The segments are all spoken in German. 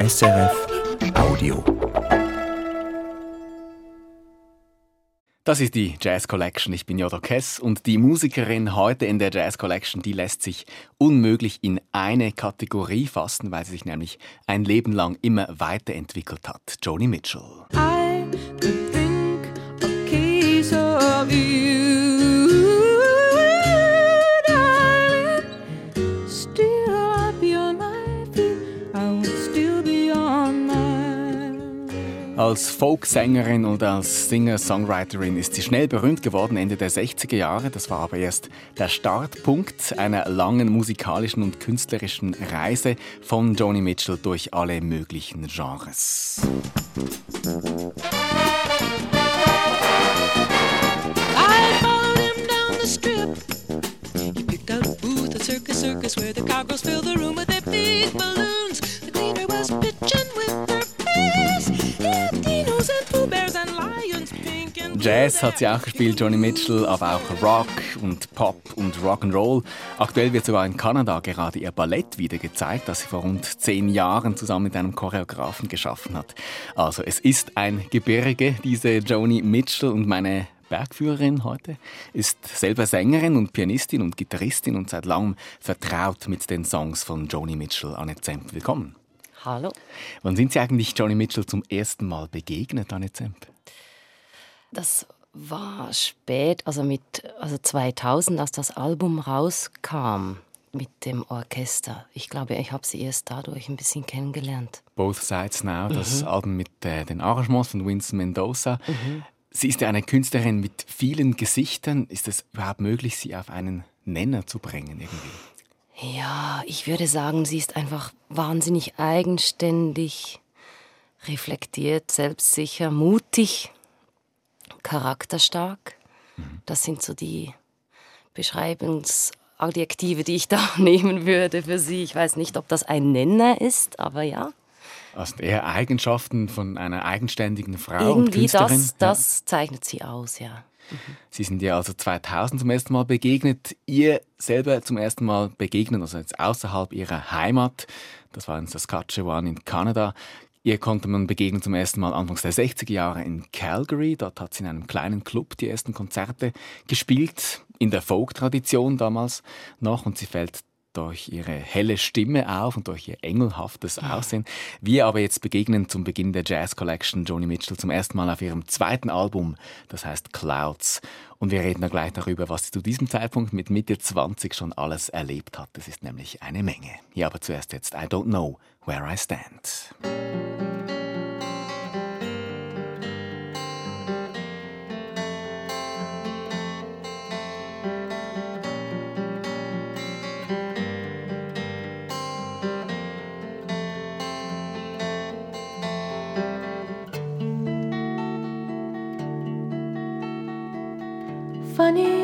SRF Audio. Das ist die Jazz Collection. Ich bin Jodo Kess und die Musikerin heute in der Jazz Collection, die lässt sich unmöglich in eine Kategorie fassen, weil sie sich nämlich ein Leben lang immer weiterentwickelt hat. Joni Mitchell. I Als Folksängerin und als Singer-Songwriterin ist sie schnell berühmt geworden Ende der 60er Jahre. Das war aber erst der Startpunkt einer langen musikalischen und künstlerischen Reise von Joni Mitchell durch alle möglichen Genres. Circus Circus where the cowgirls fill the room with their big balloons. Jazz hat sie auch gespielt, Joni Mitchell, aber auch Rock und Pop und Rock'n'Roll. Aktuell wird sogar in Kanada gerade ihr Ballett wieder gezeigt, das sie vor rund zehn Jahren zusammen mit einem Choreografen geschaffen hat. Also es ist ein Gebirge, diese Joni Mitchell und meine Bergführerin heute ist selber Sängerin und Pianistin und Gitarristin und seit langem vertraut mit den Songs von Joni Mitchell. Annette Zemp, willkommen. Hallo. Wann sind Sie eigentlich Joni Mitchell zum ersten Mal begegnet, Annette Zemp? Das war spät, also mit also 2000, als das Album rauskam mit dem Orchester. Ich glaube, ich habe sie erst dadurch ein bisschen kennengelernt. Both Sides Now, das Album mit äh, den Arrangements von Winston Mendoza. Sie ist ja eine Künstlerin mit vielen Gesichtern. Ist es überhaupt möglich, sie auf einen Nenner zu bringen irgendwie? Ja, ich würde sagen, sie ist einfach wahnsinnig eigenständig, reflektiert, selbstsicher, mutig, charakterstark. Das sind so die Beschreibungsadjektive, die ich da nehmen würde für sie. Ich weiß nicht, ob das ein Nenner ist, aber ja. Also eher Eigenschaften von einer eigenständigen Frau Irgendwie Künstlerin. das, das zeichnet sie aus, ja. Ja. Sie sind ihr also 2000 zum ersten Mal begegnet. Ihr selber zum ersten Mal begegnen, also jetzt außerhalb ihrer Heimat. Das war in Saskatchewan in Kanada. Ihr konnte man begegnen zum ersten Mal Anfangs der 60er Jahre in Calgary. Dort hat sie in einem kleinen Club die ersten Konzerte gespielt, in der Folk-Tradition damals noch. Und sie fällt durch ihre helle Stimme auf und durch ihr engelhaftes Aussehen. Wir aber jetzt begegnen zum Beginn der Jazz Collection Joni Mitchell zum ersten Mal auf ihrem zweiten Album, das heißt Clouds. Und wir reden dann gleich darüber, was sie zu diesem Zeitpunkt mit Mitte 20 schon alles erlebt hat. Das ist nämlich eine Menge. Hier aber zuerst jetzt I Don't Know Where I Stand.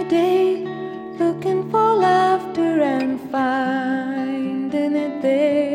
Day, looking for laughter and finding it there.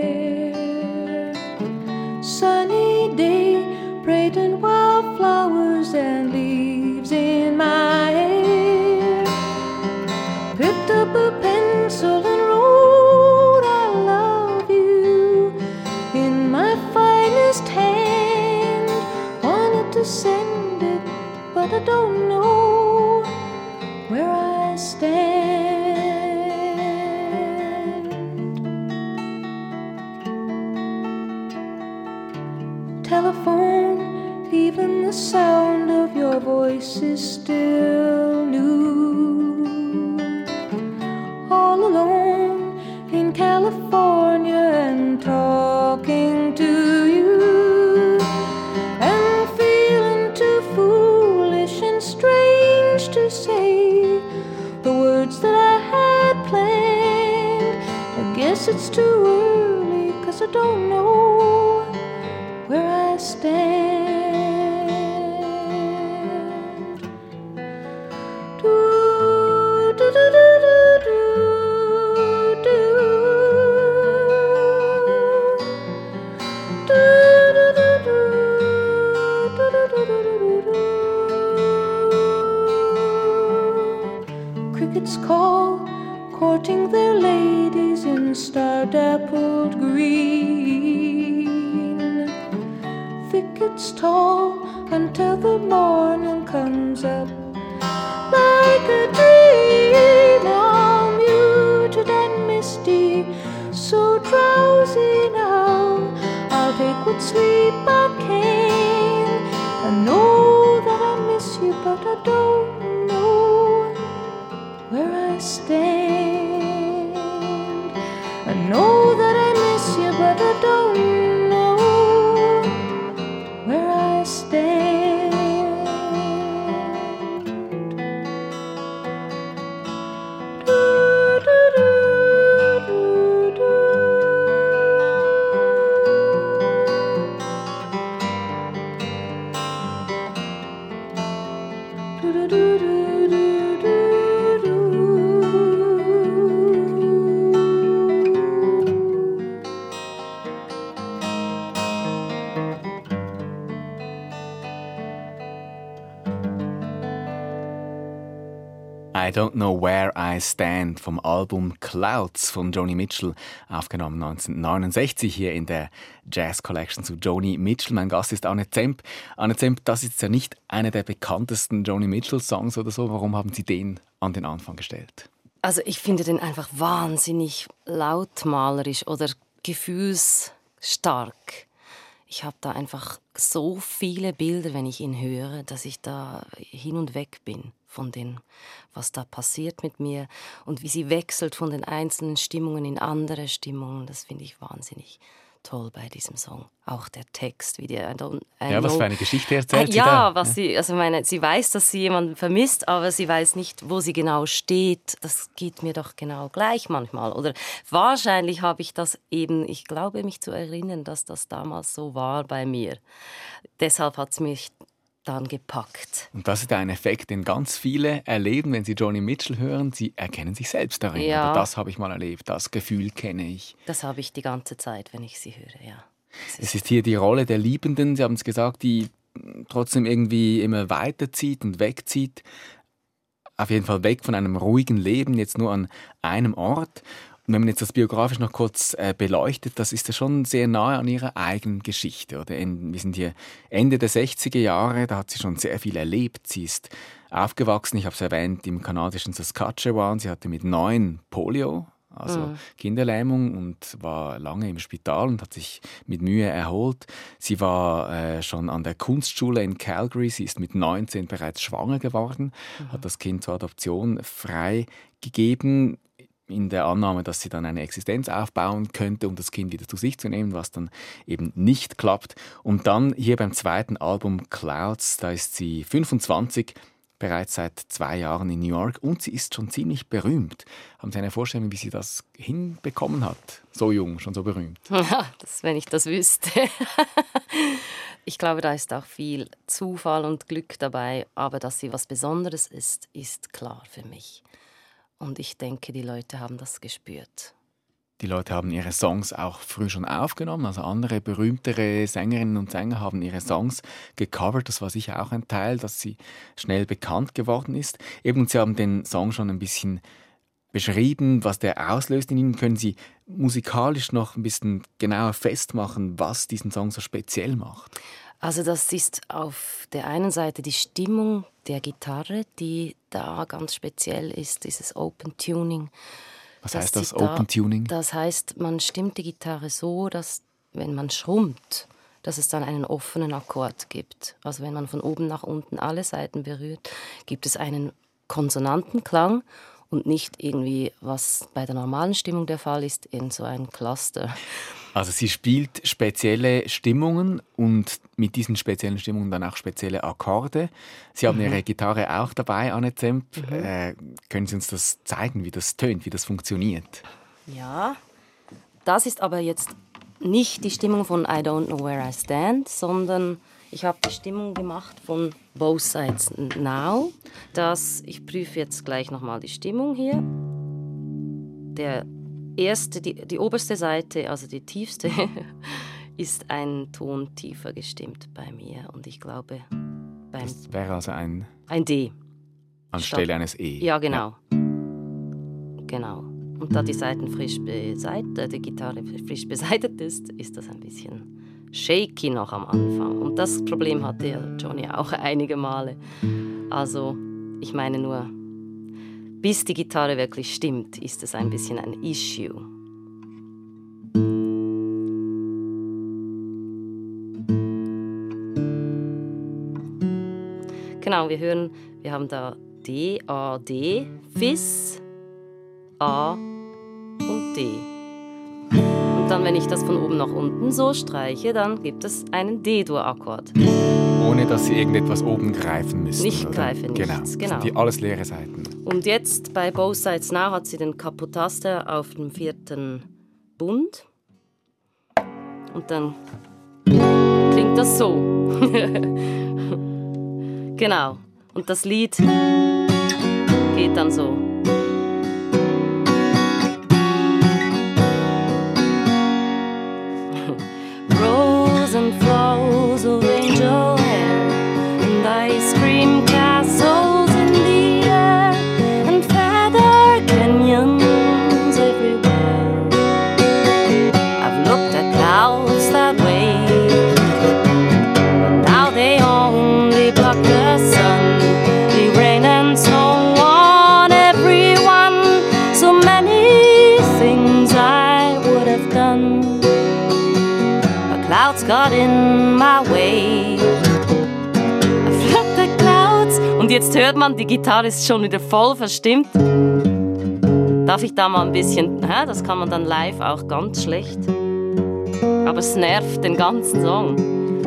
I Don't Know Where I Stand vom Album Clouds von Joni Mitchell, aufgenommen 1969 hier in der Jazz Collection zu Joni Mitchell. Mein Gast ist Anne Zemp. Anne Zemp, das ist ja nicht einer der bekanntesten Joni Mitchell-Songs oder so. Warum haben Sie den an den Anfang gestellt? Also ich finde den einfach wahnsinnig lautmalerisch oder gefühlsstark. Ich habe da einfach so viele Bilder, wenn ich ihn höre, dass ich da hin und weg bin von dem, was da passiert mit mir und wie sie wechselt von den einzelnen Stimmungen in andere Stimmungen. Das finde ich wahnsinnig toll bei diesem Song. Auch der Text, wie der I don't, I Ja, was für eine Geschichte erzählt sie ja, da? was sie, also meine, sie weiß, dass sie jemanden vermisst, aber sie weiß nicht, wo sie genau steht. Das geht mir doch genau gleich manchmal. Oder wahrscheinlich habe ich das eben, ich glaube mich zu erinnern, dass das damals so war bei mir. Deshalb hat es mich dann gepackt. Und das ist ein Effekt, den ganz viele erleben, wenn sie Joni Mitchell hören. Sie erkennen sich selbst darin. Ja. Oder das habe ich mal erlebt, das Gefühl kenne ich. Das habe ich die ganze Zeit, wenn ich sie höre, ja. Es ist hier die Rolle der Liebenden, Sie haben es gesagt, die trotzdem irgendwie immer weiterzieht und wegzieht. Auf jeden Fall weg von einem ruhigen Leben, jetzt nur an einem Ort. Wenn man jetzt das biografisch noch kurz äh, beleuchtet, das ist ja schon sehr nahe an ihrer eigenen Geschichte. Oder in, wir sind hier Ende der 60er Jahre, da hat sie schon sehr viel erlebt. Sie ist aufgewachsen, ich habe es erwähnt, im kanadischen Saskatchewan. Sie hatte mit neun Polio, also Kinderlähmung und war lange im Spital und hat sich mit Mühe erholt. Sie war äh, schon an der Kunstschule in Calgary. Sie ist mit 19 bereits schwanger geworden, hat das Kind zur Adoption freigegeben in der Annahme, dass sie dann eine Existenz aufbauen könnte, um das Kind wieder zu sich zu nehmen, was dann eben nicht klappt. Und dann hier beim zweiten Album Clouds, da ist sie 25, bereits seit zwei Jahren in New York und sie ist schon ziemlich berühmt. Haben Sie eine Vorstellung, wie sie das hinbekommen hat? So jung, schon so berühmt. das, wenn ich das wüsste. ich glaube, da ist auch viel Zufall und Glück dabei, aber dass sie was Besonderes ist, ist klar für mich. Und ich denke, die Leute haben das gespürt. Die Leute haben ihre Songs auch früh schon aufgenommen. Also andere berühmtere Sängerinnen und Sänger haben ihre Songs gecovert. Das war sicher auch ein Teil, dass sie schnell bekannt geworden ist. Eben, sie haben den Song schon ein bisschen beschrieben, was der auslöst in ihnen. Können Sie musikalisch noch ein bisschen genauer festmachen, was diesen Song so speziell macht? Also das ist auf der einen Seite die Stimmung der Gitarre, die da ganz speziell ist, dieses Open Tuning. Was heißt das, da- Open Tuning? Das heißt, man stimmt die Gitarre so, dass wenn man schrummt, dass es dann einen offenen Akkord gibt. Also wenn man von oben nach unten alle Seiten berührt, gibt es einen Konsonantenklang und nicht irgendwie, was bei der normalen Stimmung der Fall ist, in so ein Cluster. Also sie spielt spezielle Stimmungen und mit diesen speziellen Stimmungen dann auch spezielle Akkorde. Sie haben Ihre Gitarre auch dabei, Anne Zemp. Äh, können Sie uns das zeigen, wie das tönt, wie das funktioniert? Ja, das ist aber jetzt nicht die Stimmung von I Don't Know Where I Stand, sondern ich habe die Stimmung gemacht von Both Sides Now. Das, ich prüfe jetzt gleich nochmal die Stimmung hier. Der erste, die, die oberste Seite, also die tiefste, ist ein Ton tiefer gestimmt bei mir. Und ich glaube, beim, Das wäre also ein ein D. anstelle eines E. Ja, genau. Genau. Und da die Seiten frisch beseitigt, die Gitarre frisch beseitigt ist, ist das ein bisschen shaky noch am Anfang. Und das Problem hatte ja Johnny auch einige Male. Also, ich meine nur, bis die Gitarre wirklich stimmt, ist es ein bisschen ein Issue. Genau, wir hören, wir haben da D, A, D, Fis, A und D. Und dann, wenn ich das von oben nach unten so streiche, dann gibt es einen D-Dur-Akkord. Ohne dass Sie irgendetwas oben greifen müssen. Nicht oder? greifen, genau. nichts, Das genau. sind die alles leere Seiten. Und jetzt bei Both Sides Now hat sie den Kapotaster auf dem vierten Bund. Und dann klingt das so. genau. Und das Lied geht dann so. Jetzt hört man, die Gitarre ist schon wieder voll verstimmt. Darf ich da mal ein bisschen, hä? das kann man dann live auch ganz schlecht. Aber es nervt den ganzen Song.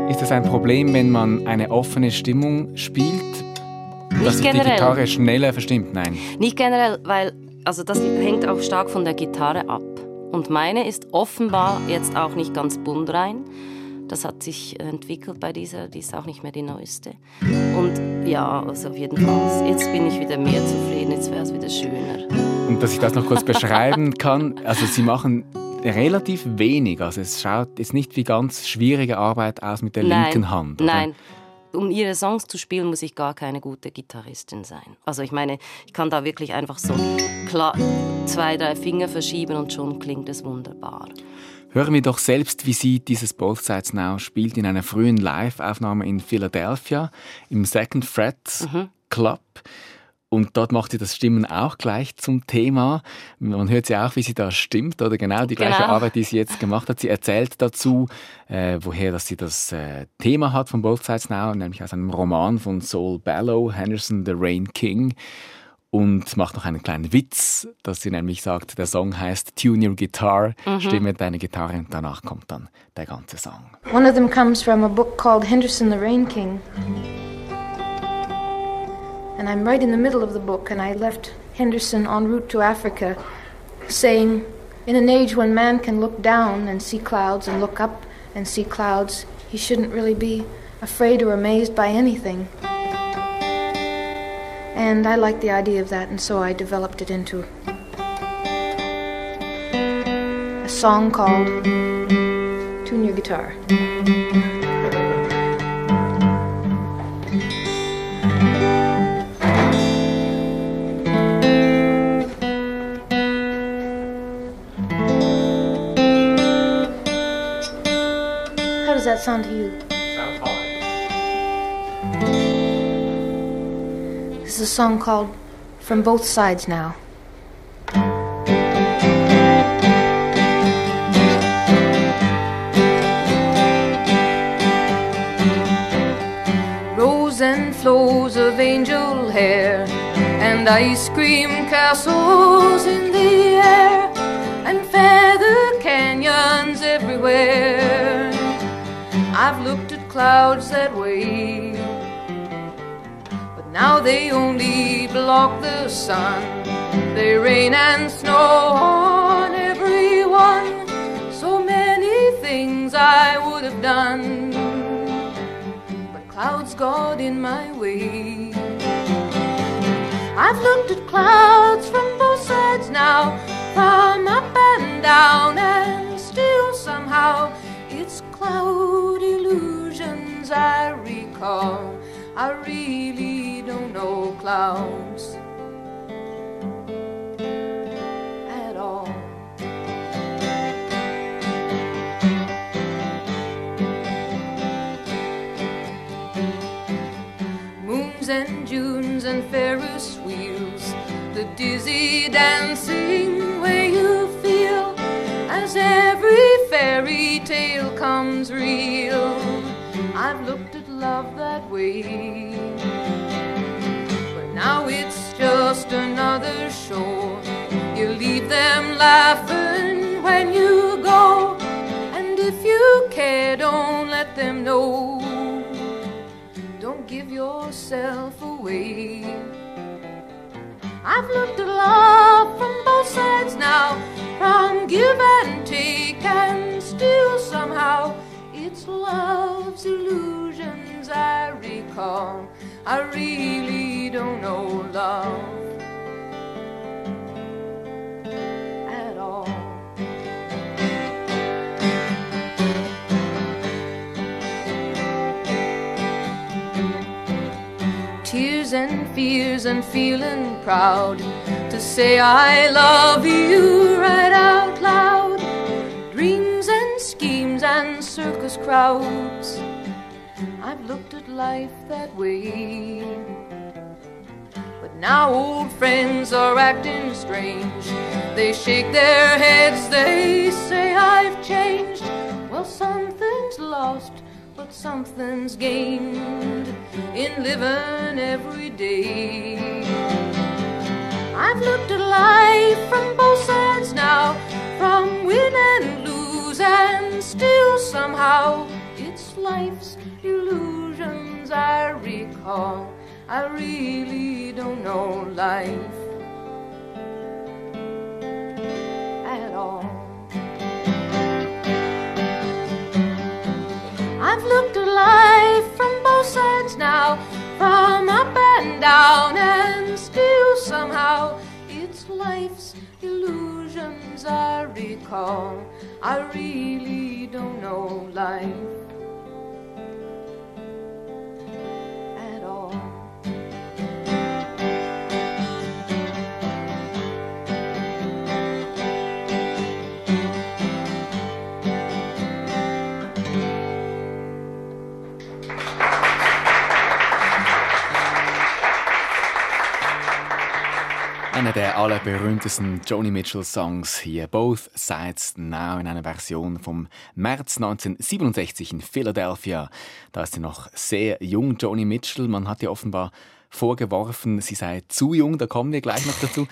Ist das ein Problem, wenn man eine offene Stimmung spielt? dass sich die generell. Gitarre schneller verstimmt? Nein. Nicht generell, weil also das hängt auch stark von der Gitarre ab. Und meine ist offenbar jetzt auch nicht ganz buntrein. Das hat sich entwickelt bei dieser, die ist auch nicht mehr die neueste. Und ja, also auf jeden Fall, jetzt bin ich wieder mehr zufrieden, jetzt wäre es wieder schöner. Und dass ich das noch kurz beschreiben kann, also Sie machen relativ wenig. Also es schaut jetzt nicht wie ganz schwierige Arbeit aus mit der Nein, linken Hand. Oder? Nein. Um ihre Songs zu spielen, muss ich gar keine gute Gitarristin sein. Also ich meine, ich kann da wirklich einfach so klar zwei, drei Finger verschieben und schon klingt es wunderbar. Hören wir doch selbst, wie sie dieses Both Sides Now spielt in einer frühen Live-Aufnahme in Philadelphia im Second Fret Mhm. Club. Und dort macht sie das Stimmen auch gleich zum Thema. Man hört sie auch, wie sie da stimmt, oder genau die gleiche Genau. Arbeit, die sie jetzt gemacht hat. Sie erzählt dazu, äh, woher dass sie das äh, Thema hat von Both Sides Now, nämlich aus einem Roman von Saul Bellow, Henderson the Rain King. Und macht noch einen kleinen Witz, dass sie nämlich sagt, der Song heißt Tune Your Guitar, stimme deine Gitarre und danach kommt dann der ganze Song. One of them comes from a book called Henderson the Rain King. And I'm right in the middle of the book, and I left Henderson en route to Africa, saying, In an age when man can look down and see clouds and look up and see clouds, he shouldn't really be afraid or amazed by anything. And I liked the idea of that, and so I developed it into a song called Tune Your Guitar. How does that sound to you? A song called From Both Sides Now. Rose and flows of angel hair, and ice cream castles in the air, and feather canyons everywhere. I've looked at clouds that way, now they only block the sun. They rain and snow on everyone. So many things I would have done, but clouds got in my way. I've looked at clouds from both sides now, from up and down, and still somehow it's cloud illusions I recall. I really don't know clowns at all. Moons and Junes and Ferris wheels, the dizzy dancing way you feel as every fairy tale comes real. I've looked love that way, but now it's just another show. You leave them laughing when you go, and if you care, don't let them know. Don't give yourself away. I've looked at love from both sides now, from give and take, and still somehow it's love's illusions I recall. I really don't know love at all. Tears and fears and feeling proud to say I love you right out loud. Dreams and schemes and circus crowds. Looked at life that way. But now old friends are acting strange. They shake their heads, they say I've changed. Well, something's lost, but something's gained in living every day. I've looked at life from both sides now, from win and lose, and still somehow it's life's illusions I recall. I really don't know life Einer der allerberühmtesten Joni Mitchell-Songs hier, Both Sides Now, in einer Version vom März 1967 in Philadelphia. Da ist sie noch sehr jung, Joni Mitchell. Man hat ihr offenbar vorgeworfen, sie sei zu jung, da kommen wir gleich noch dazu.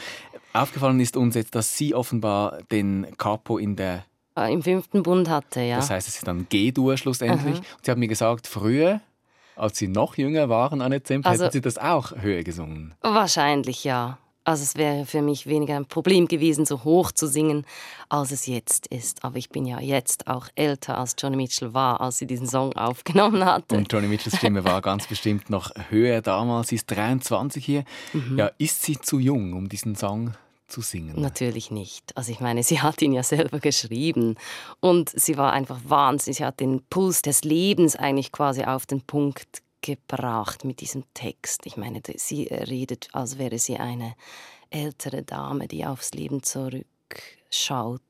Aufgefallen ist uns jetzt, dass sie offenbar den Capo in der, Äh, Im fünften Bund hatte, ja. das heißt, es ist dann G-Dur schlussendlich. Und sie hat mir gesagt, früher, als sie noch jünger waren, Annette Zemp, Also- hätten sie das auch höher gesungen. Wahrscheinlich ja. Also es wäre für mich weniger ein Problem gewesen, so hoch zu singen, als es jetzt ist. Aber ich bin ja jetzt auch älter, als Johnny Mitchell war, als sie diesen Song aufgenommen hatte. Und Johnny Mitchells Stimme war ganz bestimmt noch höher damals. Sie ist 23 hier. Mhm. Ja, ist sie zu jung, um diesen Song zu singen? Natürlich nicht. Also ich meine, sie hat ihn ja selber geschrieben und sie war einfach wahnsinnig. Sie hat den Puls des Lebens eigentlich quasi auf den Punkt gebracht mit diesem Text. Ich meine, sie redet, als wäre sie eine ältere Dame, die aufs Leben zurückschaut.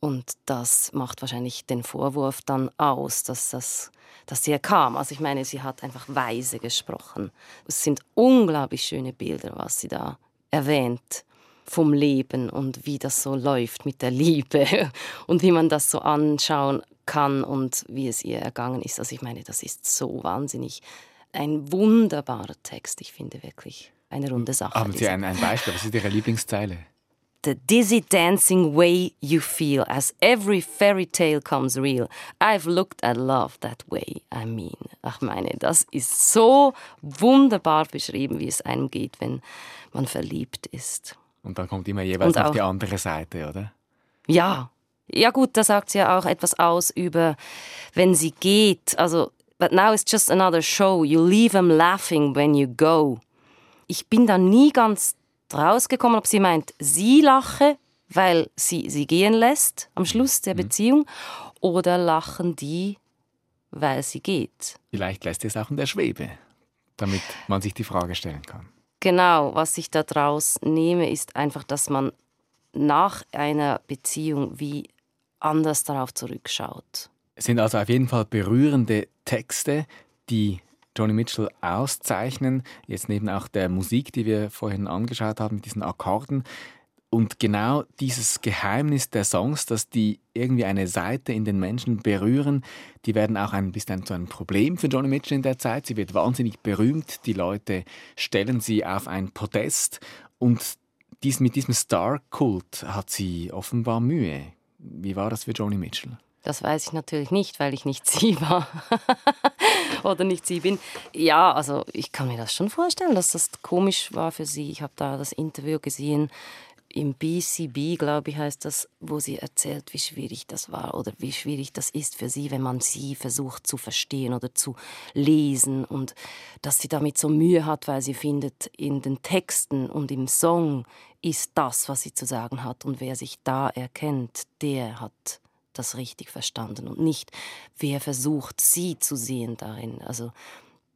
Und das macht wahrscheinlich den Vorwurf dann aus, dass das dass sie kam. Also ich meine, sie hat einfach weise gesprochen. Es sind unglaublich schöne Bilder, was sie da erwähnt vom Leben und wie das so läuft mit der Liebe und wie man das so anschauen kann und wie es ihr ergangen ist. Also ich meine, das ist so wahnsinnig ein wunderbarer Text. Ich finde wirklich eine runde Sache. Haben Sie ein, ein Beispiel? Was ist Ihre Lieblingszeile? The dizzy dancing way you feel as every fairy tale comes real. I've looked at love that way. I mean, ach meine, das ist so wunderbar beschrieben, wie es einem geht, wenn man verliebt ist. Und dann kommt immer jeweils auch- die andere Seite, oder? Ja. Ja gut, da sagt sie ja auch etwas aus über, wenn sie geht. Also, but now it's just another show. You leave them laughing when you go. Ich bin da nie ganz rausgekommen, ob sie meint, sie lache, weil sie sie gehen lässt am Schluss der Beziehung, oder lachen die, weil sie geht. Vielleicht lässt es auch in der Schwebe, damit man sich die Frage stellen kann. Genau, was ich daraus nehme, ist einfach, dass man nach einer Beziehung wie anders darauf zurückschaut. Es sind also auf jeden Fall berührende Texte, die Joni Mitchell auszeichnen, jetzt neben auch der Musik, die wir vorhin angeschaut haben, mit diesen Akkorden. Und genau dieses Geheimnis der Songs, dass die irgendwie eine Seite in den Menschen berühren, die werden auch ein bisschen zu einem Problem für Joni Mitchell in der Zeit. Sie wird wahnsinnig berühmt, die Leute stellen sie auf ein Podest und dies, mit diesem Star-Kult hat sie offenbar Mühe. Wie war das für Joni Mitchell? Das weiß ich natürlich nicht, weil ich nicht sie war oder nicht sie bin. Ja, also ich kann mir das schon vorstellen, dass das komisch war für sie. Ich habe da das Interview gesehen im BCB, glaube ich, heißt das, wo sie erzählt, wie schwierig das war oder wie schwierig das ist für sie, wenn man sie versucht zu verstehen oder zu lesen und dass sie damit so Mühe hat, weil sie findet, in den Texten und im Song ist das, was sie zu sagen hat und wer sich da erkennt, der hat das richtig verstanden und nicht, wer versucht, sie zu sehen darin. Also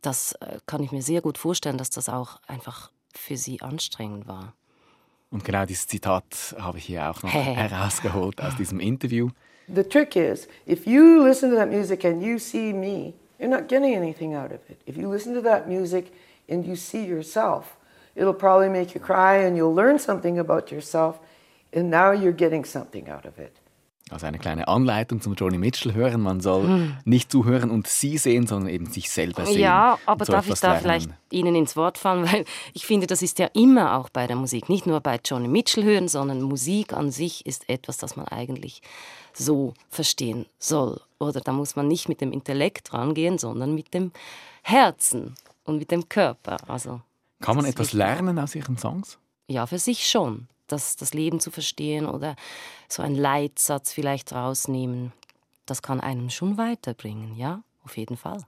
das äh, kann ich mir sehr gut vorstellen, dass das auch einfach für sie anstrengend war. Und genau dieses Zitat habe ich hier auch noch herausgeholt aus diesem Interview. The trick is, if you listen to that music and you see me, you're not getting anything out of it. If you listen to that music and you see yourself, it'll probably make you cry and you'll learn something about yourself, and now you're getting something out of it. Also eine kleine Anleitung zum Joni Mitchell hören. Man soll hm. nicht zuhören und sie sehen, sondern eben sich selber sehen. Ja, aber darf ich da lernen. vielleicht Ihnen ins Wort fallen? Weil ich finde, das ist ja immer auch bei der Musik. Nicht nur bei Joni Mitchell hören, sondern Musik an sich ist etwas, das man eigentlich so verstehen soll. Oder da muss man nicht mit dem Intellekt rangehen, sondern mit dem Herzen und mit dem Körper. Also, Kann man etwas lernen aus Ihren Songs? Ja, für sich schon das, das Leben zu verstehen oder so einen Leitsatz vielleicht rausnehmen. Das kann einem schon weiterbringen, ja, auf jeden Fall.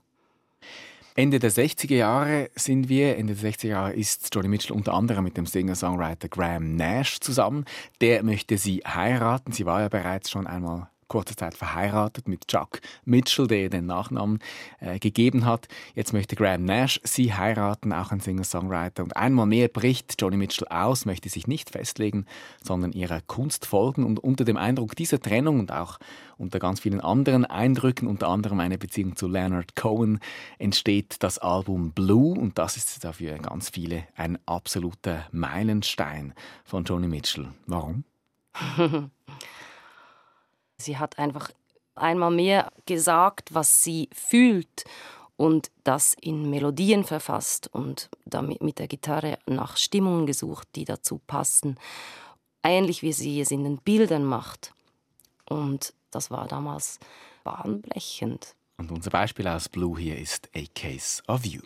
Ende der 60er Jahre sind wir. Ende der 60er Jahre ist Johnny Mitchell unter anderem mit dem Singer-Songwriter Graham Nash zusammen. Der möchte sie heiraten. Sie war ja bereits schon einmal kurze Zeit verheiratet mit Chuck Mitchell, der ihr den Nachnamen äh, gegeben hat. Jetzt möchte Graham Nash sie heiraten, auch ein Singer-Songwriter. Und einmal mehr bricht Johnny Mitchell aus, möchte sich nicht festlegen, sondern ihrer Kunst folgen. Und unter dem Eindruck dieser Trennung und auch unter ganz vielen anderen Eindrücken, unter anderem eine Beziehung zu Leonard Cohen, entsteht das Album Blue. Und das ist dafür ganz viele ein absoluter Meilenstein von Johnny Mitchell. Warum? Sie hat einfach einmal mehr gesagt, was sie fühlt und das in Melodien verfasst und damit mit der Gitarre nach Stimmungen gesucht, die dazu passen. Ähnlich wie sie es in den Bildern macht. Und das war damals bahnbrechend. Und unser Beispiel aus Blue hier ist A Case of You.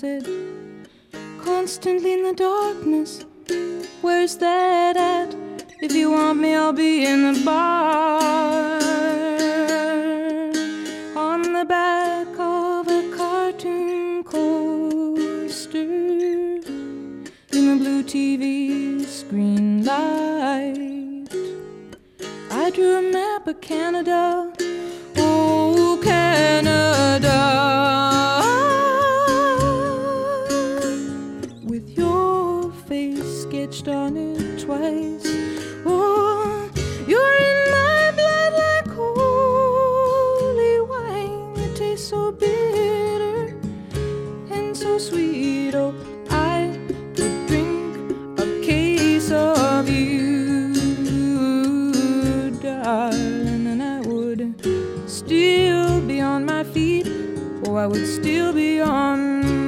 Said, constantly in the darkness. Where's that at? If you want me, I'll be in the bar. On the back of a cartoon coaster. In the blue TV screen light. I drew a map of Canada I would still be on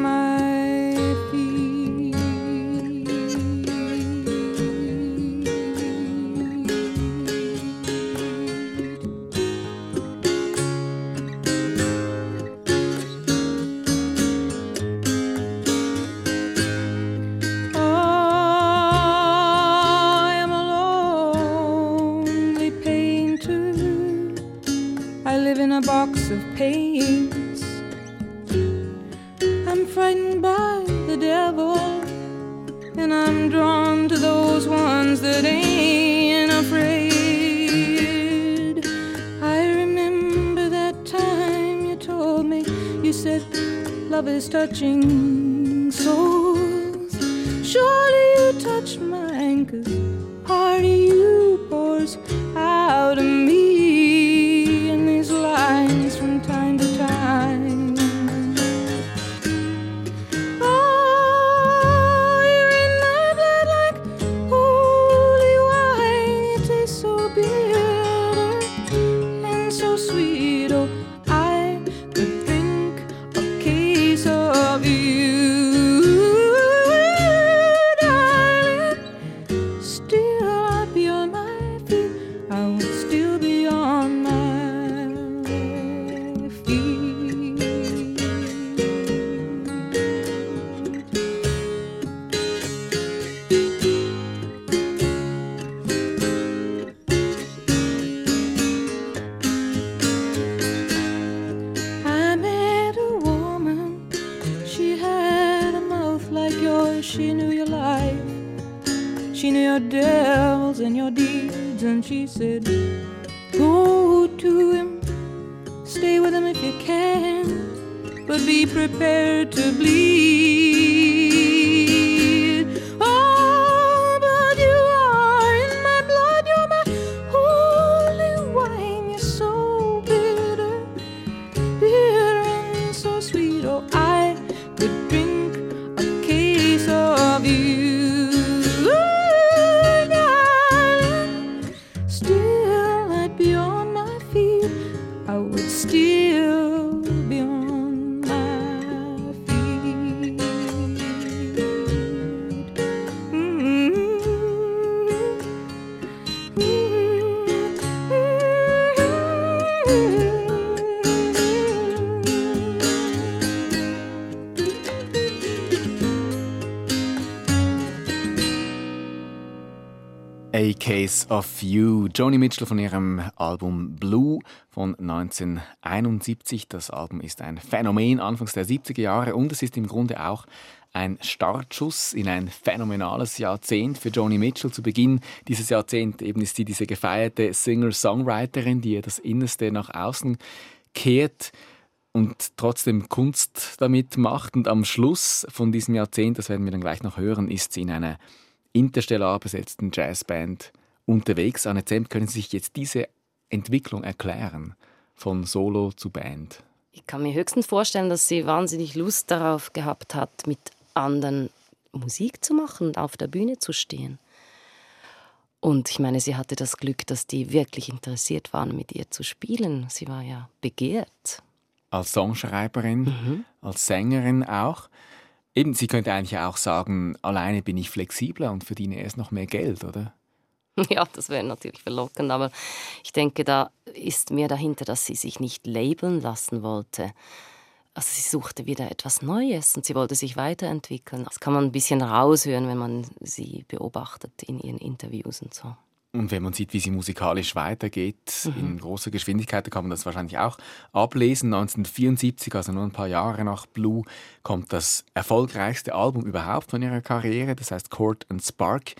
knew your life. She knew your devils and your deeds. And she said, Go to him. Stay with him if you can. But be prepared to bleed. Of You. Joni Mitchell von ihrem Album Blue von 1971. Das Album ist ein Phänomen Anfangs der 70er Jahre und es ist im Grunde auch ein Startschuss in ein phänomenales Jahrzehnt für Joni Mitchell. Zu Beginn dieses Jahrzehnts eben ist sie diese gefeierte Singer-Songwriterin, die ihr das Innerste nach außen kehrt und trotzdem Kunst damit macht. Und am Schluss von diesem Jahrzehnt, das werden wir dann gleich noch hören, ist sie in einer interstellar besetzten Jazzband unterwegs. Anne Zemp, können Sie sich jetzt diese Entwicklung erklären, von Solo zu Band? Ich kann mir höchstens vorstellen, dass sie wahnsinnig Lust darauf gehabt hat, mit anderen Musik zu machen und auf der Bühne zu stehen. Und ich meine, sie hatte das Glück, dass die wirklich interessiert waren, mit ihr zu spielen. Sie war ja begehrt. Als Songschreiberin, als Sängerin auch. Eben, sie könnte eigentlich auch sagen, alleine bin ich flexibler und verdiene erst noch mehr Geld, oder? Ja, das wäre natürlich verlockend, aber ich denke, da ist mehr dahinter, dass sie sich nicht labeln lassen wollte. Also sie suchte wieder etwas Neues und sie wollte sich weiterentwickeln. Das kann man ein bisschen raushören, wenn man sie beobachtet in ihren Interviews und so. Und wenn man sieht, wie sie musikalisch weitergeht, in großer Geschwindigkeit, dann kann man das wahrscheinlich auch ablesen. 1974, also nur ein paar Jahre nach Blue, kommt das erfolgreichste Album überhaupt von ihrer Karriere, das heißt Court and Spark.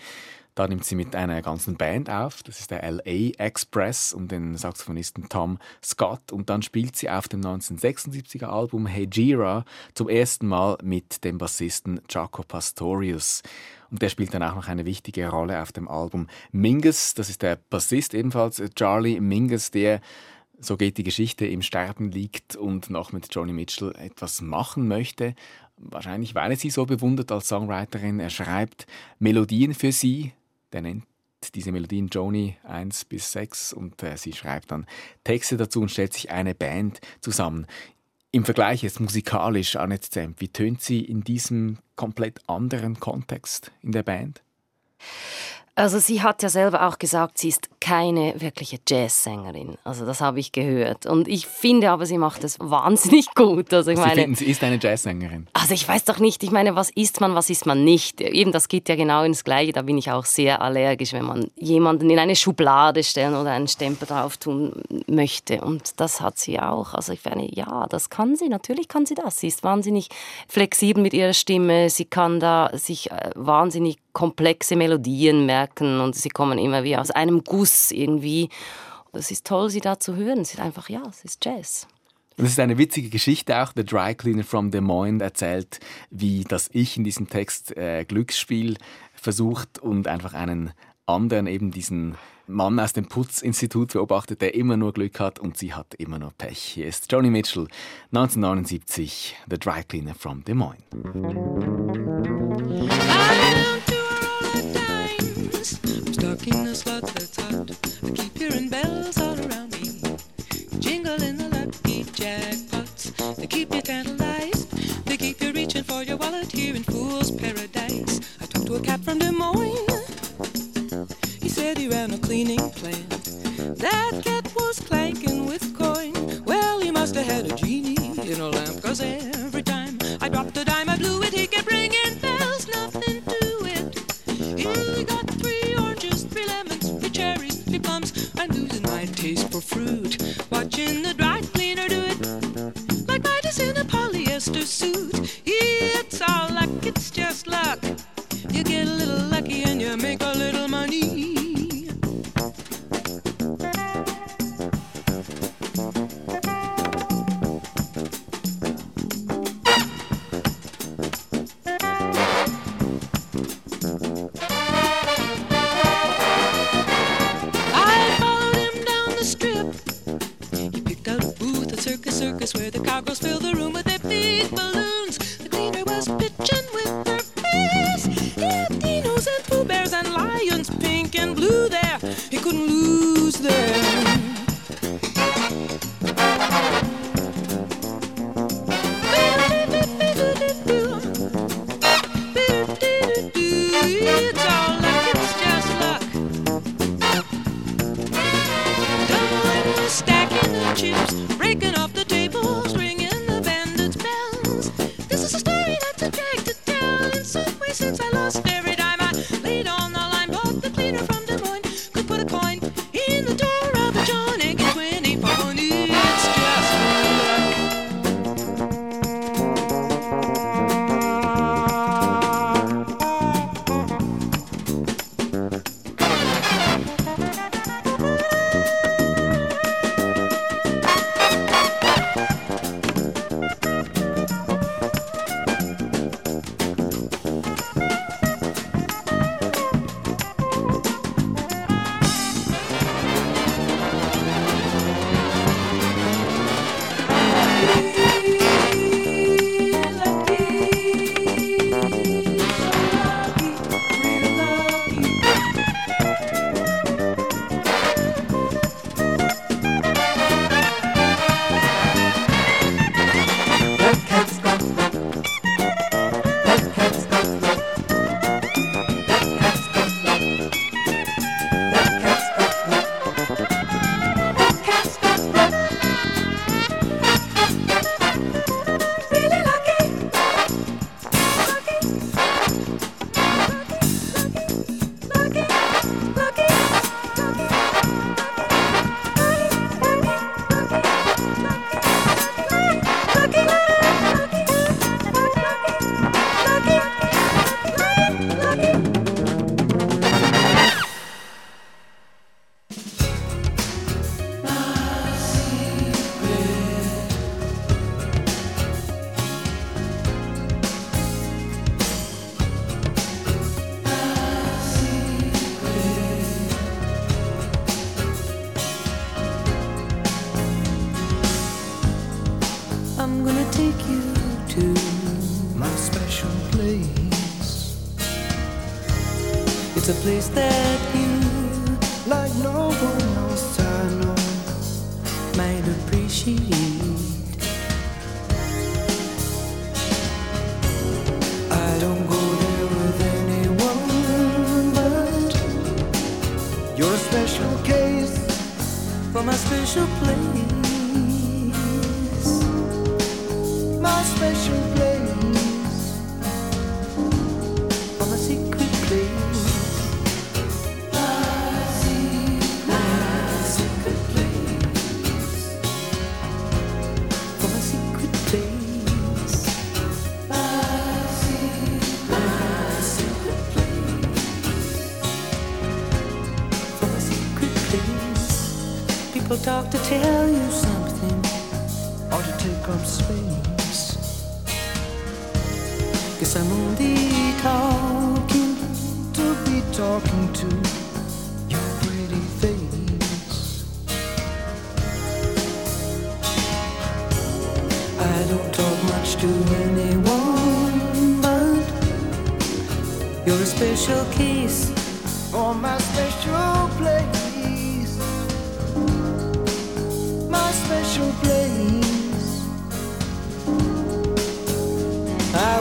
Da nimmt sie mit einer ganzen Band auf, das ist der LA Express und den Saxophonisten Tom Scott. Und dann spielt sie auf dem 1976er Album Hey Gira zum ersten Mal mit dem Bassisten Jaco Pastorius. Und der spielt dann auch noch eine wichtige Rolle auf dem Album. Mingus, das ist der Bassist ebenfalls, Charlie Mingus, der so geht die Geschichte, im Sterben liegt und noch mit Joni Mitchell etwas machen möchte. Wahrscheinlich, weil er sie so bewundert als Songwriterin. Er schreibt Melodien für sie. Der nennt diese Melodien Joni 1 bis 6 und äh, sie schreibt dann Texte dazu und stellt sich eine Band zusammen. Im Vergleich jetzt musikalisch, Annette Zemp, wie tönt sie in diesem komplett anderen Kontext in der Band? Also sie hat ja selber auch gesagt, sie ist keine wirkliche Jazzsängerin. Also das habe ich gehört. Und ich finde aber, sie macht es wahnsinnig gut. Also ich Sie meine, finden, sie ist eine Jazzsängerin. also ich weiß doch nicht, ich meine, was ist man, was ist man nicht? Eben, das geht ja genau ins Gleiche. Da bin ich auch sehr allergisch, wenn man jemanden in eine Schublade stellen oder einen Stempel drauf tun möchte. Und das hat sie auch. Also ich meine, ja, das kann sie. Natürlich kann sie das. Sie ist wahnsinnig flexibel mit ihrer Stimme. Sie kann da sich äh, wahnsinnig komplexe Melodien merken und sie kommen immer wie aus einem Guss irgendwie. Es ist toll, sie da zu hören. Es ist einfach, ja, es ist Jazz. Und es ist eine witzige Geschichte auch. Der Dry Cleaner from Des Moines erzählt, wie das Ich in diesem Text äh, Glücksspiel versucht und einfach einen anderen, eben diesen Mann aus dem Putzinstitut beobachtet, der immer nur Glück hat und sie hat immer nur Pech. Hier ist Johnny Mitchell, 1979, The Dry Cleaner from Des Moines. Stuck in that's hot. I keep hearing bells all around me, jingling the lucky jackpots. They keep you tantalized. They keep you reaching for your wallet here in Fool's Paradise. I talked to a cat from Des Moines. He said he ran a cleaning plant. That cat was clanking with coin. Well, he must have had a genie in a lamp, cause every time I dropped a dime, I blew it. Watching the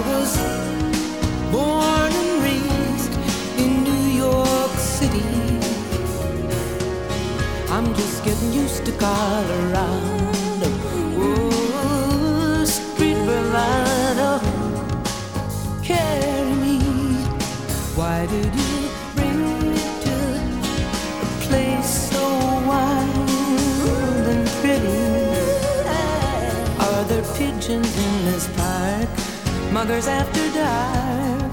was born and raised in New York City. I'm just getting used to Colorado. Muggers after dark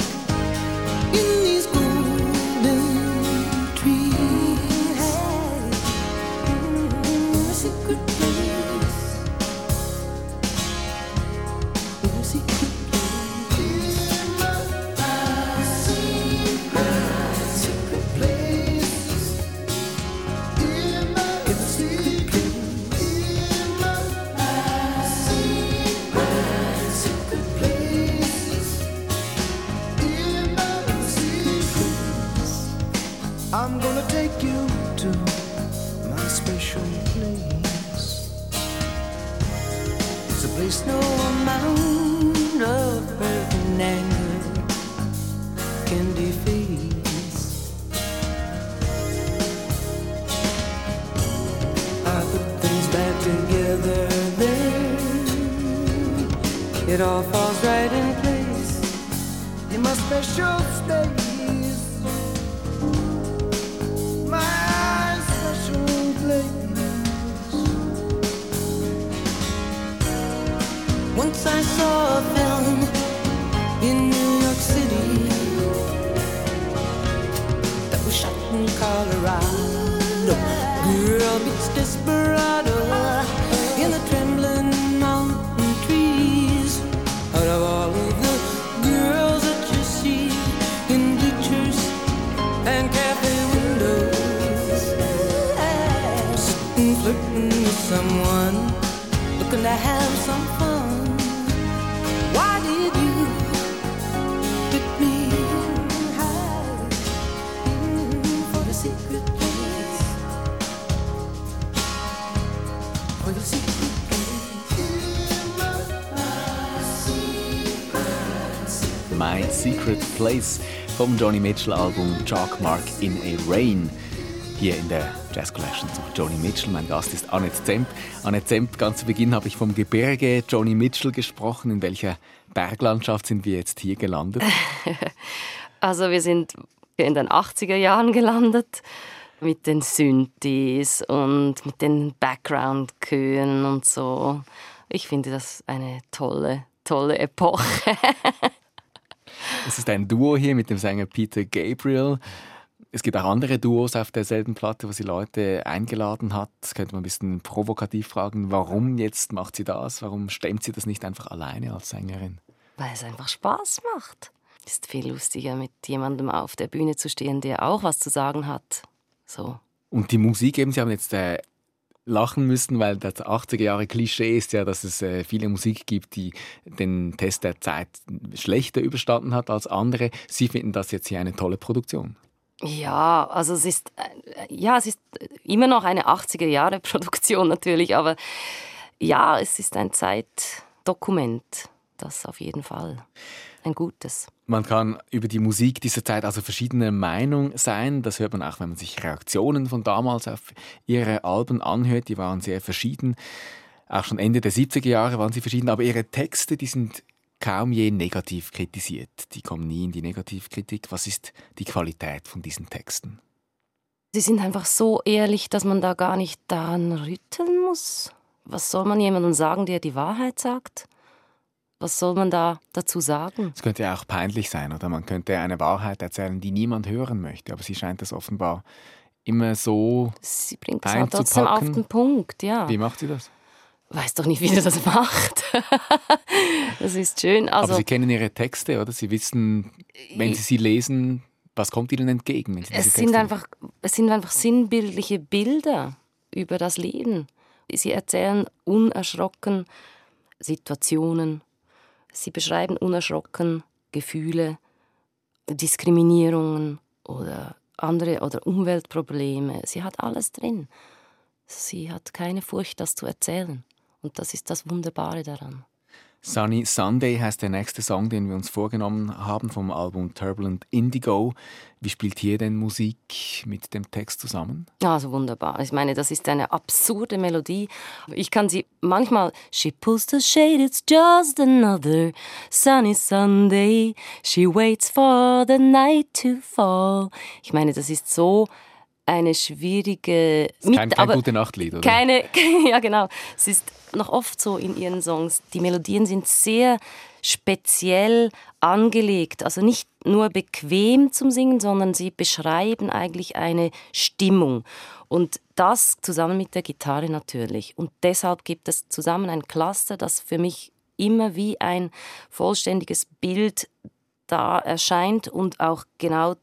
It all falls right in place in my special space. My special place. Once I saw a film in New York City that was shot in Colorado. Girl meets desperado to have some fun. Why did you pick me high for the secret place? For the secret My Secret Place vom Johnny Mitchell Album Chalk Mark in a Rain. Hier in der Jazz Collection zu Johnny Mitchell. Mein Gast ist Annette Zemp. Annette Zemp, ganz zu Beginn habe ich vom Gebirge Johnny Mitchell gesprochen. In welcher Berglandschaft sind wir jetzt hier gelandet? Also wir sind in den 80er Jahren gelandet mit den Synthes und mit den Background-Chören und so. Ich finde das eine tolle, tolle Epoche. Es ist ein Duo hier mit dem Sänger Peter Gabriel. Es gibt auch andere Duos auf derselben Platte, wo sie Leute eingeladen hat. Das könnte man ein bisschen provokativ fragen, warum jetzt macht sie das? Warum stemmt sie das nicht einfach alleine als Sängerin? Weil es einfach Spaß macht. Ist viel lustiger, mit jemandem auf der Bühne zu stehen, der auch was zu sagen hat. So. Und die Musik eben, Sie haben jetzt äh, lachen müssen, weil das 80er Jahre Klischee ist ja, dass es äh, viele Musik gibt, die den Test der Zeit schlechter überstanden hat als andere. Sie finden das jetzt hier eine tolle Produktion. Ja, also es ist, äh, ja, es ist immer noch eine 80er-Jahre-Produktion natürlich, aber ja, es ist ein Zeitdokument, das auf jeden Fall ein gutes. Man kann über die Musik dieser Zeit also verschiedener Meinung sein. Das hört man auch, wenn man sich Reaktionen von damals auf ihre Alben anhört. Die waren sehr verschieden. Auch schon Ende der 70er Jahre waren sie verschieden. Aber ihre Texte, die sind kaum je negativ kritisiert. Die kommen nie in die Negativkritik. Was ist die Qualität von diesen Texten? Sie sind einfach so ehrlich, dass man da gar nicht daran rütteln muss. Was soll man jemandem sagen, der die Wahrheit sagt? Was soll man da dazu sagen? Es könnte ja auch peinlich sein, oder? Man könnte eine Wahrheit erzählen, die niemand hören möchte. Aber sie scheint das offenbar immer so Sie bringt es trotzdem auf den Punkt, ja. Wie macht sie das? Weiß doch nicht, wie sie das macht. das ist schön. Also, Aber Sie kennen Ihre Texte, oder? Sie wissen, wenn Sie sie lesen, was kommt Ihnen entgegen? Wenn Sie es, sind Texte- einfach, es sind einfach sinnbildliche Bilder über das Leben. Sie erzählen unerschrocken Situationen. Sie beschreiben unerschrocken Gefühle, Diskriminierungen oder andere oder Umweltprobleme. Sie hat alles drin. Sie hat keine Furcht, das zu erzählen. Und das ist das Wunderbare daran. Sunny Sunday heißt der nächste Song, den wir uns vorgenommen haben vom Album Turbulent Indigo. Wie spielt hier denn Musik mit dem Text zusammen? Also wunderbar. Ich meine, das ist eine absurde Melodie. Ich kann sie manchmal. She pulls the shade, it's just another sunny Sunday. She waits for the night to fall. Ich meine, das ist so eine schwierige. Ist kein, kein gute Nachtlied, oder? keine, ja genau. Es ist noch oft so in ihren Songs. Die Melodien sind sehr speziell angelegt. Also nicht nur bequem zum Singen, sondern sie beschreiben eigentlich eine Stimmung. Und das zusammen mit der Gitarre natürlich. Und deshalb gibt es zusammen ein Cluster, das für mich immer wie ein vollständiges Bild da erscheint und auch genau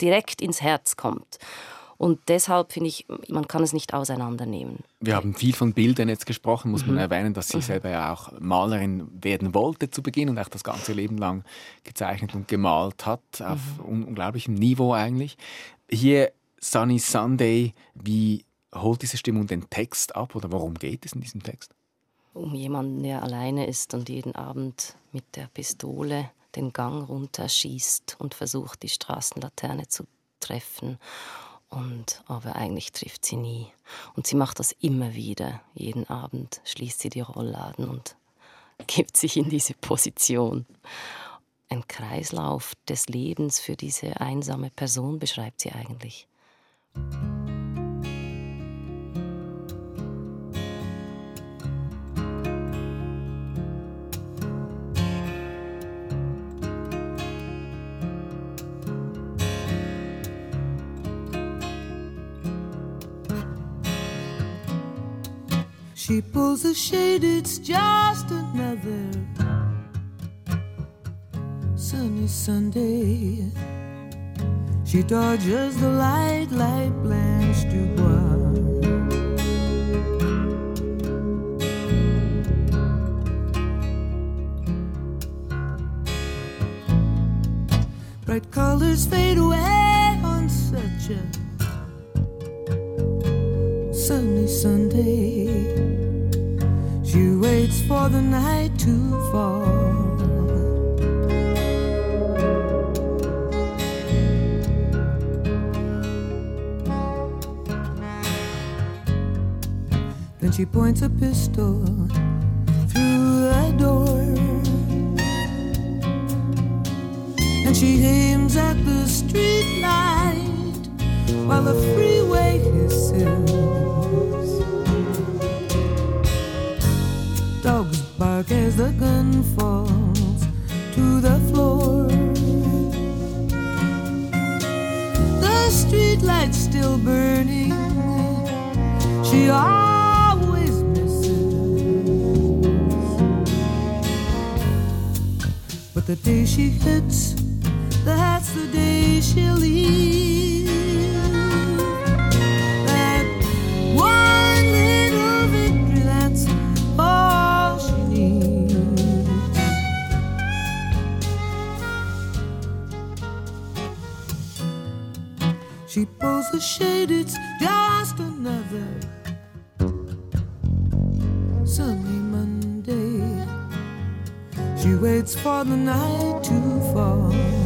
direkt ins Herz kommt. Und deshalb finde ich, man kann es nicht auseinandernehmen. Wir haben viel von Bildern jetzt gesprochen, muss Mhm. man erwähnen, dass sie selber ja auch Malerin werden wollte zu Beginn und auch das ganze Leben lang gezeichnet und gemalt hat, auf Mhm. un unglaublichem Niveau eigentlich. Hier Sunny Sunday, wie holt diese Stimmung den Text ab oder worum geht es in diesem Text? um jemanden, der alleine ist und jeden Abend mit der Pistole den Gang runterschießt und versucht, die Straßenlaterne zu treffen. Und aber eigentlich trifft sie nie. Und sie macht das immer wieder. Jeden Abend schließt sie die Rollladen und gibt sich in diese Position. Ein Kreislauf des Lebens für diese einsame Person beschreibt sie eigentlich. She pulls the shade, it's just another sunny Sunday. She dodges the light like Blanche Dubois. Bright colors fade away on such a sunny Sunday. She waits for the night to fall. Then she points a pistol through the door. And she aims at the street light while the freeway hisses. The gun falls to the floor. The street light's still burning. She always misses. But the day she hits, that's the day she'll leave. She pulls the shade, it's just another sunny Monday. She waits for the night to fall.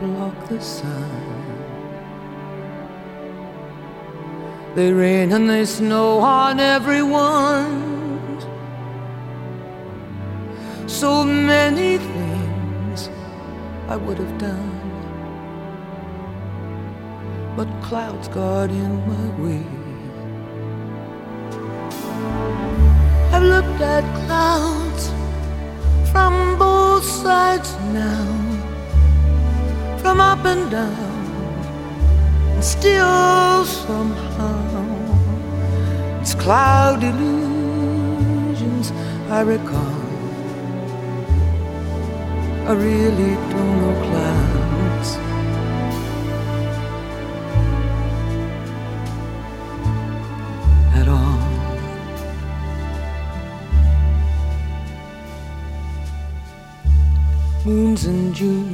block the sun. They rain and they snow on everyone. So many things I would have done. But clouds got in my way. I've looked at clouds from both sides now, from up and down, and still somehow it's cloud illusions I recall. I really don't know clouds. At all. moons and Junes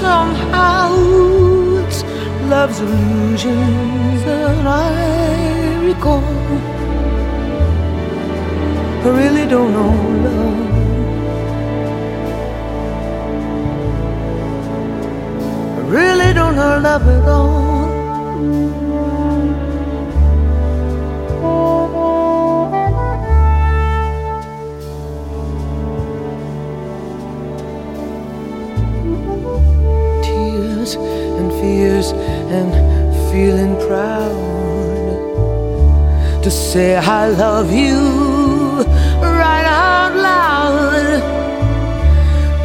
somehow it's love's illusions that I recall. I really don't know love. I really don't know love at all. Tears and fears and feeling proud to say I love you right out loud.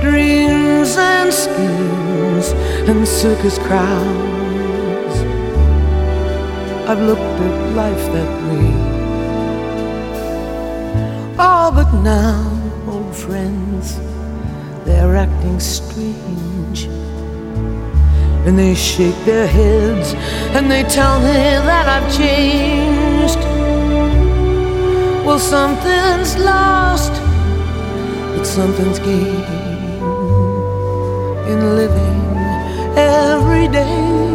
Dreams and schemes and circus crowds. I've looked at life that way. Oh, but now, old friends, they're acting strange. And they shake their heads and they tell me that I've changed. Well, something's lost, but something's gained in living every day.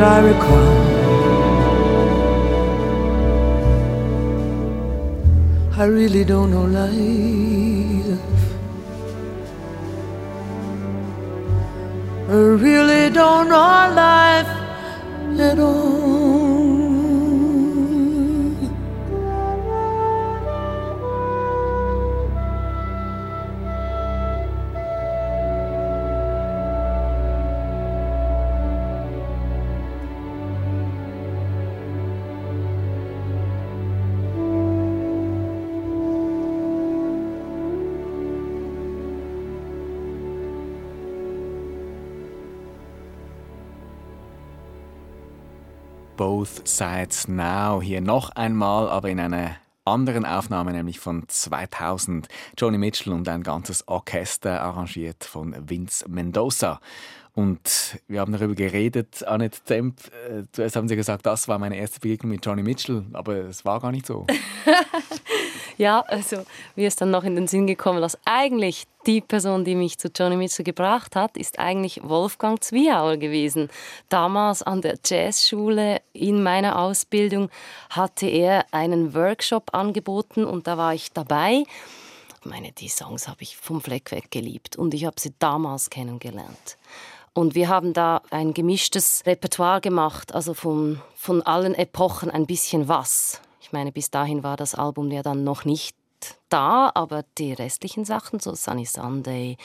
That I recall. I really don't know life. I really don't know life at all. Both Sides Now. Hier noch einmal, aber in einer anderen Aufnahme, nämlich von 2000. Johnny Mitchell und ein ganzes Orchester arrangiert von Vince Mendoza. Und wir haben darüber geredet, Annette Zemp. Äh, zuerst haben Sie gesagt, das war meine erste Begegnung mit Johnny Mitchell, aber es war gar nicht so. Ja, also mir ist dann noch in den Sinn gekommen, dass eigentlich die Person, die mich zu Johnny Mitchell gebracht hat, ist eigentlich Wolfgang Zwiauer gewesen. Damals an der Jazzschule in meiner Ausbildung hatte er einen Workshop angeboten und da war ich dabei. Ich meine, die Songs habe ich vom Fleck weg geliebt und ich habe sie damals kennengelernt. Und wir haben da ein gemischtes Repertoire gemacht, also von, von allen Epochen ein bisschen was. Ich meine, bis dahin war das Album ja dann noch nicht da, aber die restlichen Sachen, so Sunny Sunday,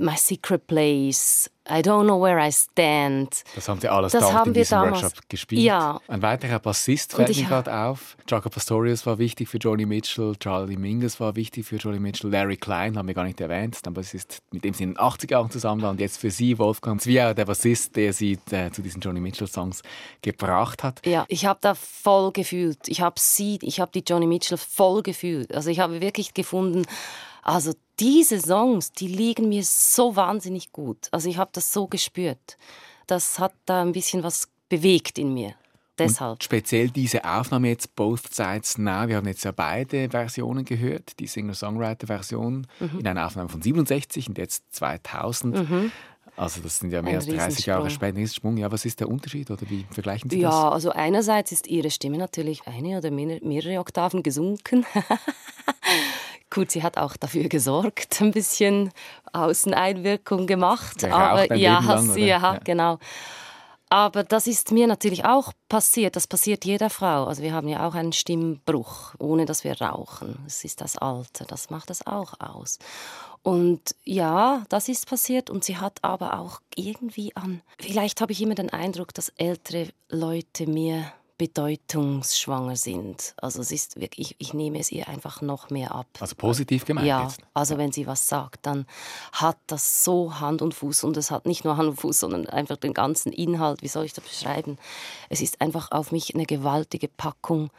My Secret Place, I Don't Know Where I Stand. Das haben Sie alles Das haben in wir diesem damals- Workshop gespielt. Ja. Ein weiterer Bassist fällt mir gerade auf. Jaco Pastorius war wichtig für Johnny Mitchell, Charlie Mingus war wichtig für Johnny Mitchell, Larry Klein haben wir gar nicht erwähnt, der Bassist, mit dem sie in den 80er Jahren zusammen waren und jetzt für Sie Wolfgang Zwiauer, der Bassist, der Sie äh, zu diesen Johnny Mitchell Songs gebracht hat. Ja, ich habe da voll gefühlt. Ich habe sie, ich habe die Johnny Mitchell voll gefühlt. Also ich habe wirklich gefunden, also diese Songs, die liegen mir so wahnsinnig gut. Also ich habe das so gespürt. Das hat da ein bisschen was bewegt in mir. Deshalb. Und speziell diese Aufnahme jetzt Both Sides Now, wir haben jetzt ja beide Versionen gehört, die Singer-Songwriter-Version Mhm. in einer Aufnahme von 67 und jetzt 2000. Also das sind ja mehr Ein als 30 Jahre später. Ja, was ist der Unterschied oder wie vergleichen Sie das? Ja, also einerseits ist ihre Stimme natürlich eine oder mehr- mehrere Oktaven gesunken. Gut, sie hat auch dafür gesorgt, ein bisschen Außeneinwirkung gemacht. Raucht aber ja, Leben lang, ja, Ja. genau. Aber das ist mir natürlich auch passiert. Das passiert jeder Frau. Also wir haben ja auch einen Stimmbruch, ohne dass wir rauchen. Es ist das Alter, das macht das auch aus. Und ja, das ist passiert und sie hat aber auch irgendwie an. Vielleicht habe ich immer den Eindruck, dass ältere Leute mehr bedeutungsschwanger sind. Also es ist wirklich, ich, ich nehme es ihr einfach noch mehr ab. Also positiv gemeint Ja, jetzt. also wenn sie was sagt, dann hat das so Hand und Fuß und es hat nicht nur Hand und Fuß, sondern einfach den ganzen Inhalt. Wie soll ich das beschreiben? Es ist einfach auf mich eine gewaltige Packung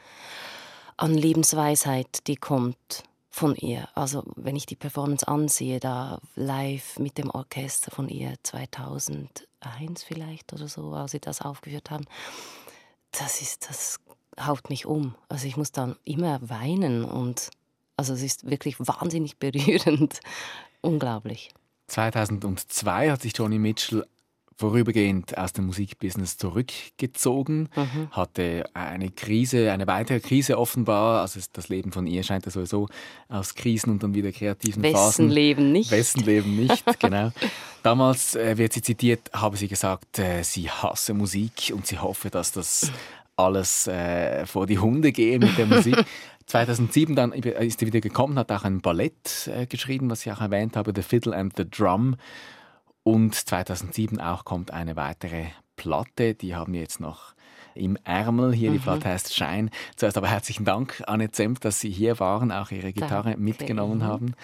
an Lebensweisheit, die kommt von ihr. Also wenn ich die Performance ansehe, da live mit dem Orchester von ihr 2001 vielleicht oder so, als sie das aufgeführt haben, das ist, das haut mich um. Also ich muss dann immer weinen und also es ist wirklich wahnsinnig berührend. Unglaublich. 2002 hat sich Johnny Mitchell vorübergehend aus dem Musikbusiness zurückgezogen, Mhm. hatte eine Krise, eine weitere Krise offenbar. Also das Leben von ihr scheint ja sowieso aus Krisen und dann wieder kreativen Wessen Phasen. Leben nicht? Wessen Leben nicht, genau. Damals äh, wird sie zitiert, habe sie gesagt, äh, sie hasse Musik und sie hoffe, dass das alles äh, vor die Hunde gehe mit der Musik. 2007 dann ist sie wieder gekommen, hat auch ein Ballett äh, geschrieben, was ich auch erwähnt habe, The Fiddle and the Drum. Und 2007 auch kommt eine weitere Platte, die haben wir jetzt noch im Ärmel. Hier, die Platte heißt Shine. Zuerst aber herzlichen Dank, Anne Zemp, dass Sie hier waren, auch Ihre Gitarre Danke mitgenommen haben.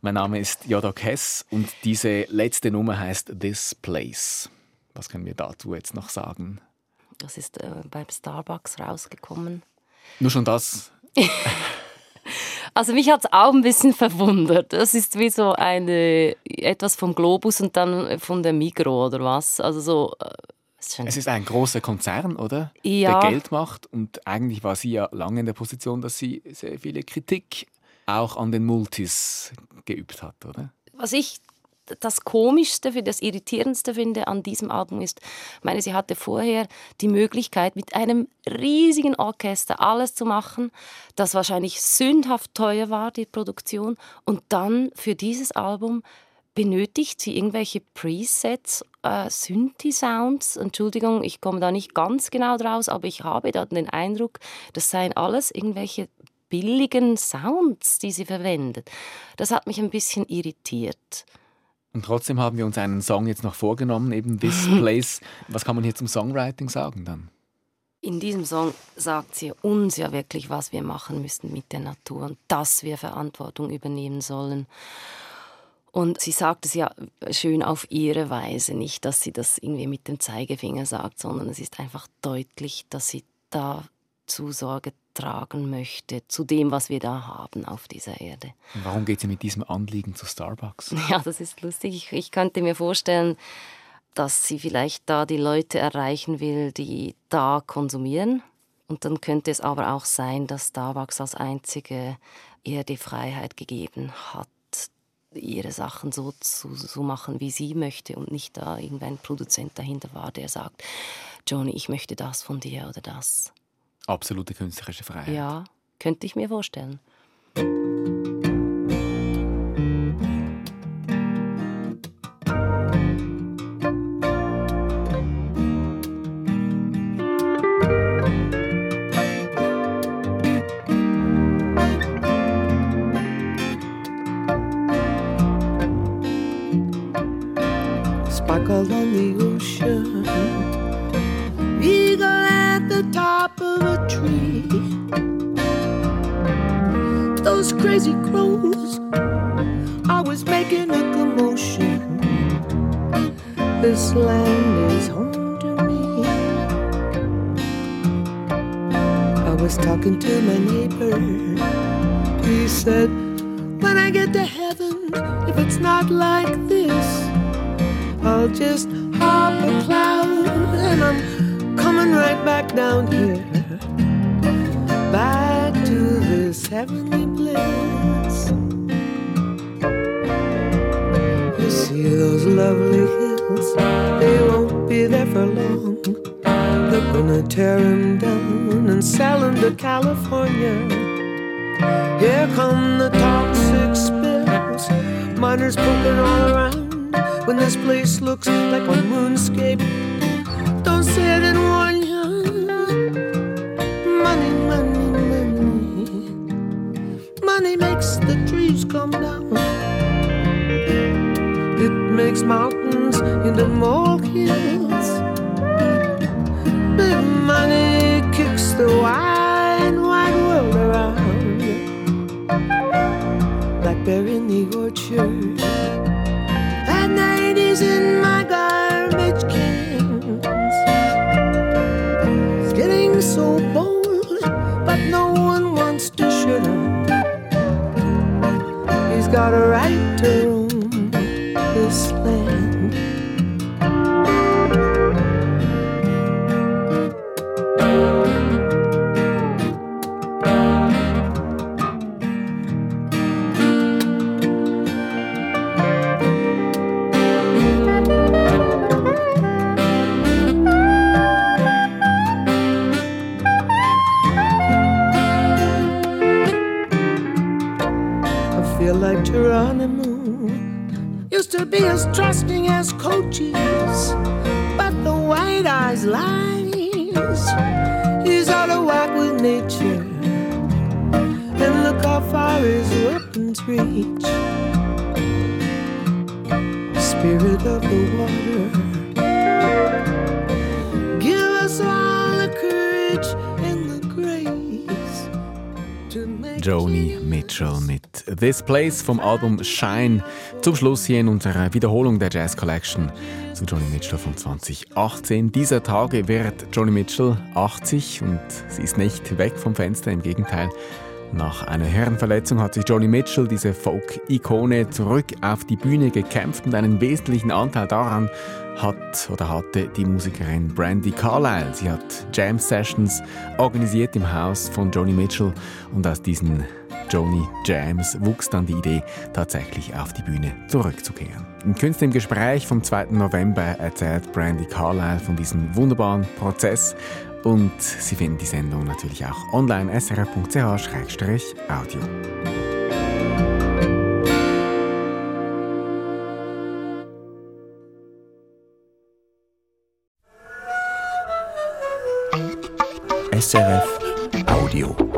Mein Name ist Jodok Hess und diese letzte Nummer heißt This Place. Was können wir dazu jetzt noch sagen? Das ist äh, beim Starbucks rausgekommen. Nur schon das. Also mich hat es auch ein bisschen verwundert. Das ist wie so eine etwas vom Globus und dann von der Migro oder was. Also so. Äh, Es ist ein großer Konzern, oder? Ja. Der Geld macht. Und eigentlich war sie ja lange in der Position, dass sie sehr viele Kritik auch an den Multis geübt hat, oder? was ich das Komischste, das Irritierendste finde an diesem Album ist, meine, sie hatte vorher die Möglichkeit, mit einem riesigen Orchester alles zu machen, das wahrscheinlich sündhaft teuer war, die Produktion. Und dann für dieses Album benötigt sie irgendwelche Presets, äh, Synthi-Sounds. Entschuldigung, ich komme da nicht ganz genau draus, aber ich habe da den Eindruck, das seien alles irgendwelche billigen Sounds, die sie verwendet. Das hat mich ein bisschen irritiert. Und trotzdem haben wir uns einen Song jetzt noch vorgenommen, eben This Place. Was kann man hier zum Songwriting sagen dann? In diesem Song sagt sie uns ja wirklich, was wir machen müssen mit der Natur und dass wir Verantwortung übernehmen sollen. Und sie sagt es ja schön auf ihre Weise, nicht, dass sie das irgendwie mit dem Zeigefinger sagt, sondern es ist einfach deutlich, dass sie dazu Sorge tragen möchte, zu dem, was wir da haben auf dieser Erde. Warum geht sie mit diesem Anliegen zu Starbucks? Ja, das ist lustig. Ich, ich könnte mir vorstellen, dass sie vielleicht da die Leute erreichen will, die da konsumieren. Und dann könnte es aber auch sein, dass Starbucks als einzige ihr die Freiheit gegeben hat, ihre Sachen so zu so machen, wie sie möchte und nicht da irgendein Produzent dahinter war, der sagt, Johnny, ich möchte das von dir oder das. Absolute künstlerische Freiheit. Ja, könnte ich mir vorstellen. sparkle on the ocean. Crazy crows always making a commotion. This land is home to me. I was talking to my neighbor. He said, When I get to heaven, if it's not like this, I'll just hop a cloud and I'm coming right back down here. Heavenly bliss. You see those lovely hills, they won't be there for long. They're gonna tear them down and sell them to California. Here come the toxic spills, miners poking all around when this place looks like a moonscape. Don't say I didn't warn come down. It makes mountains into molehills. Big money kicks the wide, wide world around. Blackberry in the orchard This Place vom Album Shine. Zum Schluss hier in unserer Wiederholung der Jazz Collection zu Joni Mitchell von 2018. Dieser Tage wird Joni Mitchell 80 und sie ist nicht weg vom Fenster, im Gegenteil. Nach einer Herrenverletzung hat sich Joni Mitchell, diese Folk-Ikone, zurück auf die Bühne gekämpft und einen wesentlichen Anteil daran hat oder hatte die Musikerin Brandy Carlile. Sie hat Jam Sessions organisiert im Haus von Joni Mitchell und aus diesen Joni Jams wuchs dann die Idee, tatsächlich auf die Bühne zurückzukehren. Im Künstler im Gespräch vom 2. November erzählt Brandy Carlile von diesem wunderbaren Prozess und Sie finden die Sendung natürlich auch online srf.ch-audio. SRF Audio.